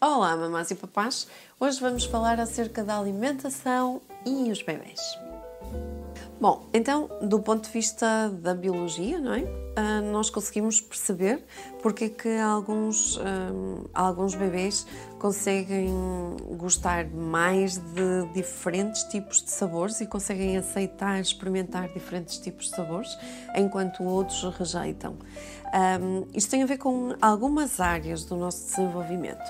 Olá, mamás e papás! Hoje vamos falar acerca da alimentação e os bebés. Bom, então, do ponto de vista da biologia, não é? Uh, nós conseguimos perceber porque é que alguns, uh, alguns bebês conseguem gostar mais de diferentes tipos de sabores e conseguem aceitar, experimentar diferentes tipos de sabores, enquanto outros rejeitam. Um, isto tem a ver com algumas áreas do nosso desenvolvimento.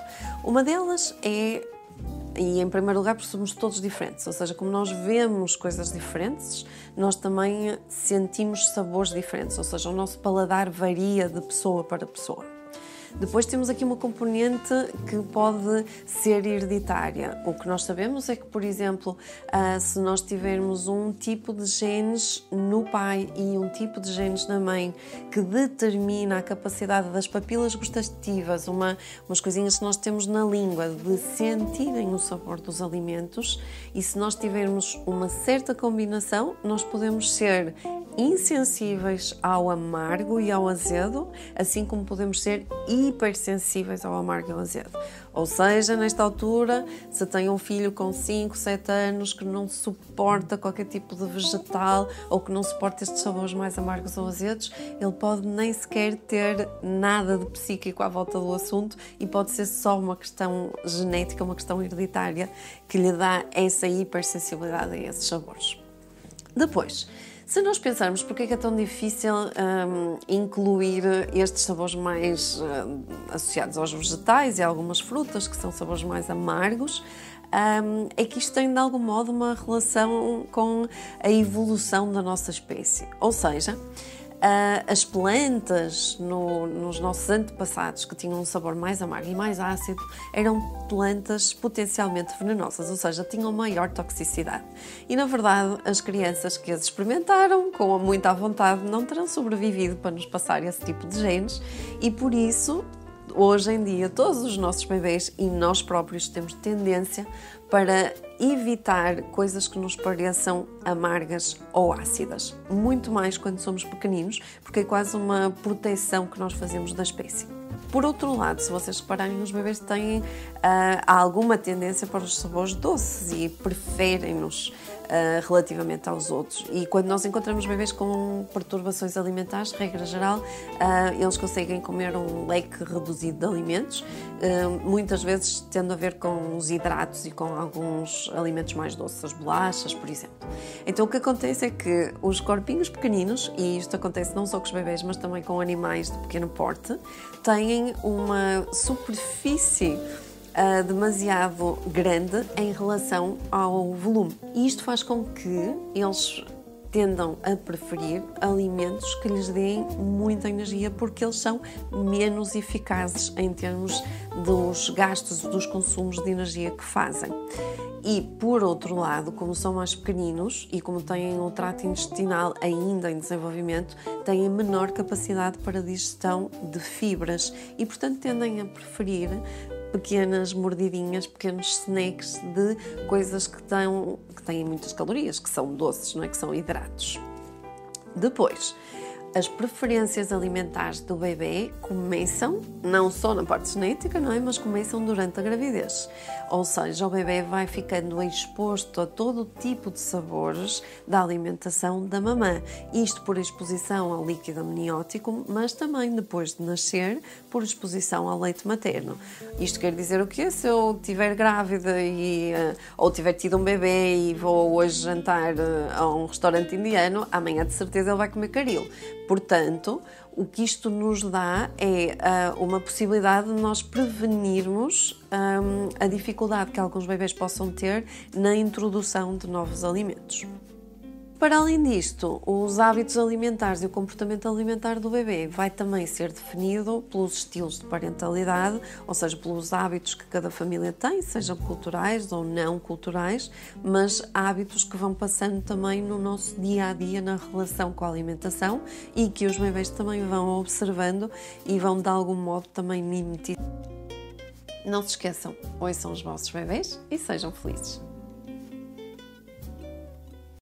Uma delas é e em primeiro lugar porque somos todos diferentes, ou seja, como nós vemos coisas diferentes, nós também sentimos sabores diferentes, ou seja, o nosso paladar varia de pessoa para pessoa. Depois temos aqui uma componente que pode ser hereditária. O que nós sabemos é que, por exemplo, ah, se nós tivermos um tipo de genes no pai e um tipo de genes na mãe que determina a capacidade das papilas gustativas, uma, umas coisinhas que nós temos na língua, de sentirem o sabor dos alimentos, e se nós tivermos uma certa combinação, nós podemos ser insensíveis ao amargo e ao azedo, assim como podemos ser hipersensíveis ao amargo e ao azedo. Ou seja, nesta altura, se tem um filho com 5, 7 anos que não suporta qualquer tipo de vegetal ou que não suporta estes sabores mais amargos ou azedos, ele pode nem sequer ter nada de psíquico à volta do assunto e pode ser só uma questão genética, uma questão hereditária que lhe dá essa hipersensibilidade a esses sabores. Depois, se nós pensarmos porque é que é tão difícil um, incluir estes sabores mais um, associados aos vegetais e algumas frutas, que são sabores mais amargos, um, é que isto tem de algum modo uma relação com a evolução da nossa espécie. Ou seja, Uh, as plantas no, nos nossos antepassados que tinham um sabor mais amargo e mais ácido eram plantas potencialmente venenosas, ou seja, tinham maior toxicidade. E na verdade, as crianças que as experimentaram com muita vontade não terão sobrevivido para nos passar esse tipo de genes e por isso hoje em dia todos os nossos bebês e nós próprios temos tendência para evitar coisas que nos pareçam amargas ou ácidas, muito mais quando somos pequeninos, porque é quase uma proteção que nós fazemos da espécie. Por outro lado, se vocês repararem, os bebês têm uh, alguma tendência para os sabores doces e preferem-nos uh, relativamente aos outros. E quando nós encontramos bebês com perturbações alimentares, regra geral, uh, eles conseguem comer um leque reduzido de alimentos, muitas vezes tendo a ver com os hidratos e com alguns alimentos mais doces, as bolachas, por exemplo. Então o que acontece é que os corpinhos pequeninos, e isto acontece não só com os bebês, mas também com animais de pequeno porte, têm uma superfície uh, demasiado grande em relação ao volume. E isto faz com que eles tendam a preferir alimentos que lhes deem muita energia porque eles são menos eficazes em termos dos gastos, dos consumos de energia que fazem. E por outro lado, como são mais pequeninos e como têm o trato intestinal ainda em desenvolvimento, têm menor capacidade para digestão de fibras e, portanto, tendem a preferir pequenas mordidinhas, pequenos snacks de coisas que, têm, que têm muitas calorias, que são doces, não é? Que são hidratos. Depois, as preferências alimentares do bebê começam não só na parte genética, não é? Mas começam durante a gravidez. Ou seja, o bebê vai ficando exposto a todo tipo de sabores da alimentação da mamã. Isto por exposição ao líquido amniótico, mas também depois de nascer, por exposição ao leite materno. Isto quer dizer o quê? Se eu estiver grávida e, eh, ou tiver tido um bebê e vou hoje jantar eh, a um restaurante indiano, amanhã de certeza ele vai comer caril Portanto, o que isto nos dá é uh, uma possibilidade de nós prevenirmos um, a dificuldade que alguns bebês possam ter na introdução de novos alimentos. Para além disto, os hábitos alimentares e o comportamento alimentar do bebê vai também ser definido pelos estilos de parentalidade, ou seja, pelos hábitos que cada família tem, sejam culturais ou não culturais, mas hábitos que vão passando também no nosso dia a dia na relação com a alimentação e que os bebês também vão observando e vão de algum modo também mimetizar. Não se esqueçam, ouçam os vossos bebês e sejam felizes.